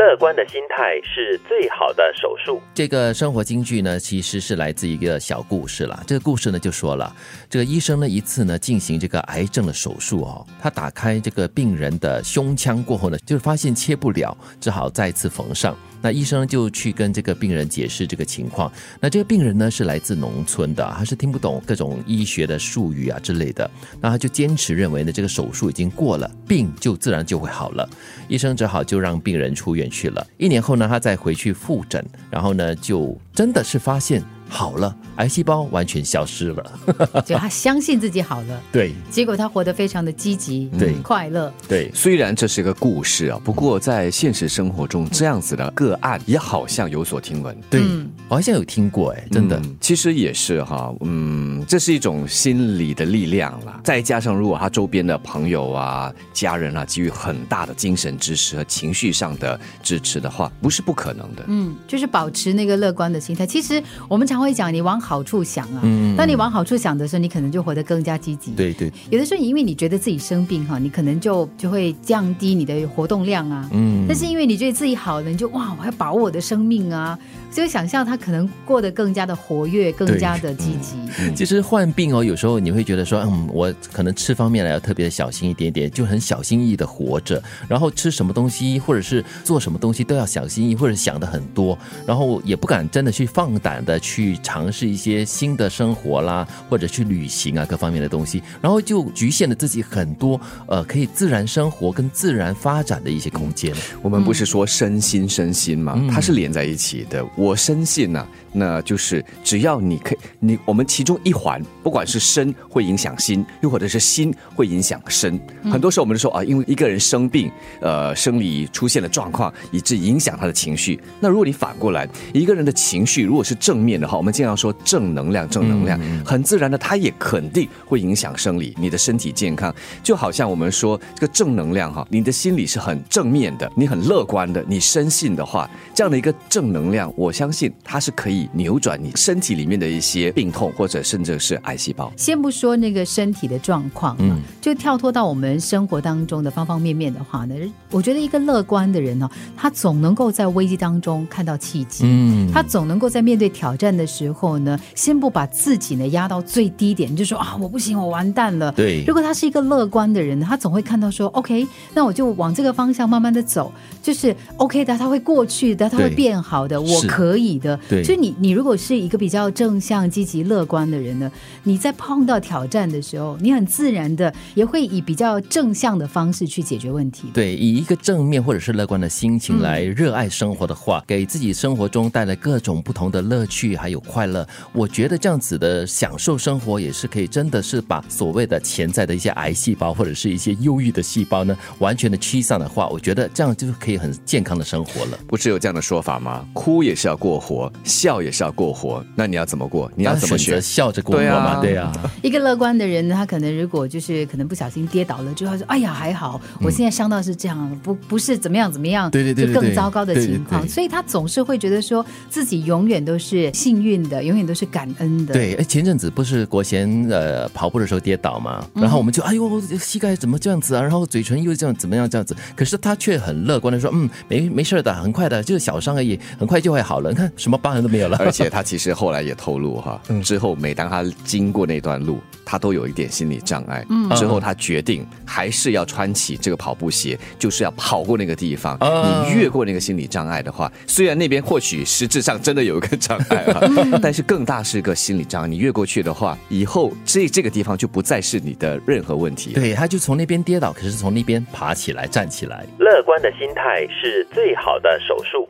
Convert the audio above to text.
乐观的心态是最好的手术。这个生活金句呢，其实是来自一个小故事啦。这个故事呢，就说了，这个医生呢一次呢进行这个癌症的手术哦，他打开这个病人的胸腔过后呢，就发现切不了，只好再次缝上。那医生就去跟这个病人解释这个情况。那这个病人呢是来自农村的，他是听不懂各种医学的术语啊之类的。那他就坚持认为呢，这个手术已经过了，病就自然就会好了。医生只好就让病人出院去了。一年后呢，他再回去复诊，然后呢，就真的是发现。好了，癌细胞完全消失了，就他相信自己好了，对，结果他活得非常的积极，对，快乐，对。虽然这是个故事啊，不过在现实生活中，这样子的个案也好像有所听闻，对，我好像有听过，哎，真的，其实也是哈，嗯，这是一种心理的力量了，再加上如果他周边的朋友啊、家人啊给予很大的精神支持和情绪上的支持的话，不是不可能的，嗯，就是保持那个乐观的心态。其实我们常。会讲你往好处想啊，嗯当你往好处想的时候，你可能就活得更加积极。对对，有的时候因为你觉得自己生病哈，你可能就就会降低你的活动量啊。嗯，但是因为你觉得自己好了，你就哇，我要把握我的生命啊。所以想象他可能过得更加的活跃，更加的积极。其实患病哦，有时候你会觉得说，嗯，我可能吃方面呢要特别的小心一点点，就很小心翼翼的活着。然后吃什么东西或者是做什么东西都要小心翼翼，或者想的很多，然后也不敢真的去放胆的去尝试一些新的生活啦，或者去旅行啊各方面的东西，然后就局限了自己很多呃可以自然生活跟自然发展的一些空间。我们不是说身心身心吗？它是连在一起的。我深信呢，那就是只要你可以，你我们其中一环，不管是身会影响心，又或者是心会影响身。很多时候我们都说啊，因为一个人生病，呃，生理出现了状况，以致影响他的情绪。那如果你反过来，一个人的情绪如果是正面的话，我们经常说正能量，正能量，很自然的，它也肯定会影响生理，你的身体健康。就好像我们说这个正能量哈，你的心理是很正面的，你很乐观的，你深信的话，这样的一个正能量，我。我相信它是可以扭转你身体里面的一些病痛，或者甚至是癌细胞。先不说那个身体的状况，嗯，就跳脱到我们生活当中的方方面面的话呢，我觉得一个乐观的人呢，他总能够在危机当中看到契机，嗯，他总能够在面对挑战的时候呢，先不把自己呢压到最低点，就说啊，我不行，我完蛋了。对，如果他是一个乐观的人，他总会看到说，OK，那我就往这个方向慢慢的走，就是 OK 的，他会过去的，他会变好的，我。可以的，对，所以你，你如果是一个比较正向、积极、乐观的人呢，你在碰到挑战的时候，你很自然的也会以比较正向的方式去解决问题。对，以一个正面或者是乐观的心情来热爱生活的话，给自己生活中带来各种不同的乐趣还有快乐，我觉得这样子的享受生活也是可以，真的是把所谓的潜在的一些癌细胞或者是一些忧郁的细胞呢，完全的驱散的话，我觉得这样就是可以很健康的生活了。不是有这样的说法吗？哭也是。要过活，笑也是要过活，那你要怎么过？你要怎么学？笑着过活吗？对呀。一个乐观的人，他可能如果就是可能不小心跌倒了，就会说：“哎呀，还好，我现在伤到是这样，不不是怎么样怎么样，对对对，就更糟糕的情况。”所以他总是会觉得说自己永远都是幸运的，永远都是感恩的。对，哎，前阵子不是国贤呃跑步的时候跌倒嘛，然后我们就哎呦，膝盖怎么这样子啊？然后嘴唇又这样怎么样这样子？可是他却很乐观的说：“嗯，没没事的，很快的，就是小伤而已，很快就会好了。”你看什么疤痕都没有了，而且他其实后来也透露哈，之后每当他经过那段路，他都有一点心理障碍。嗯，之后他决定还是要穿起这个跑步鞋，就是要跑过那个地方。你越过那个心理障碍的话，虽然那边或许实质上真的有一个障碍啊，但是更大是一个心理障碍。你越过去的话，以后这这个地方就不再是你的任何问题。对，他就从那边跌倒，可是从那边爬起来站起来。乐观的心态是最好的手术。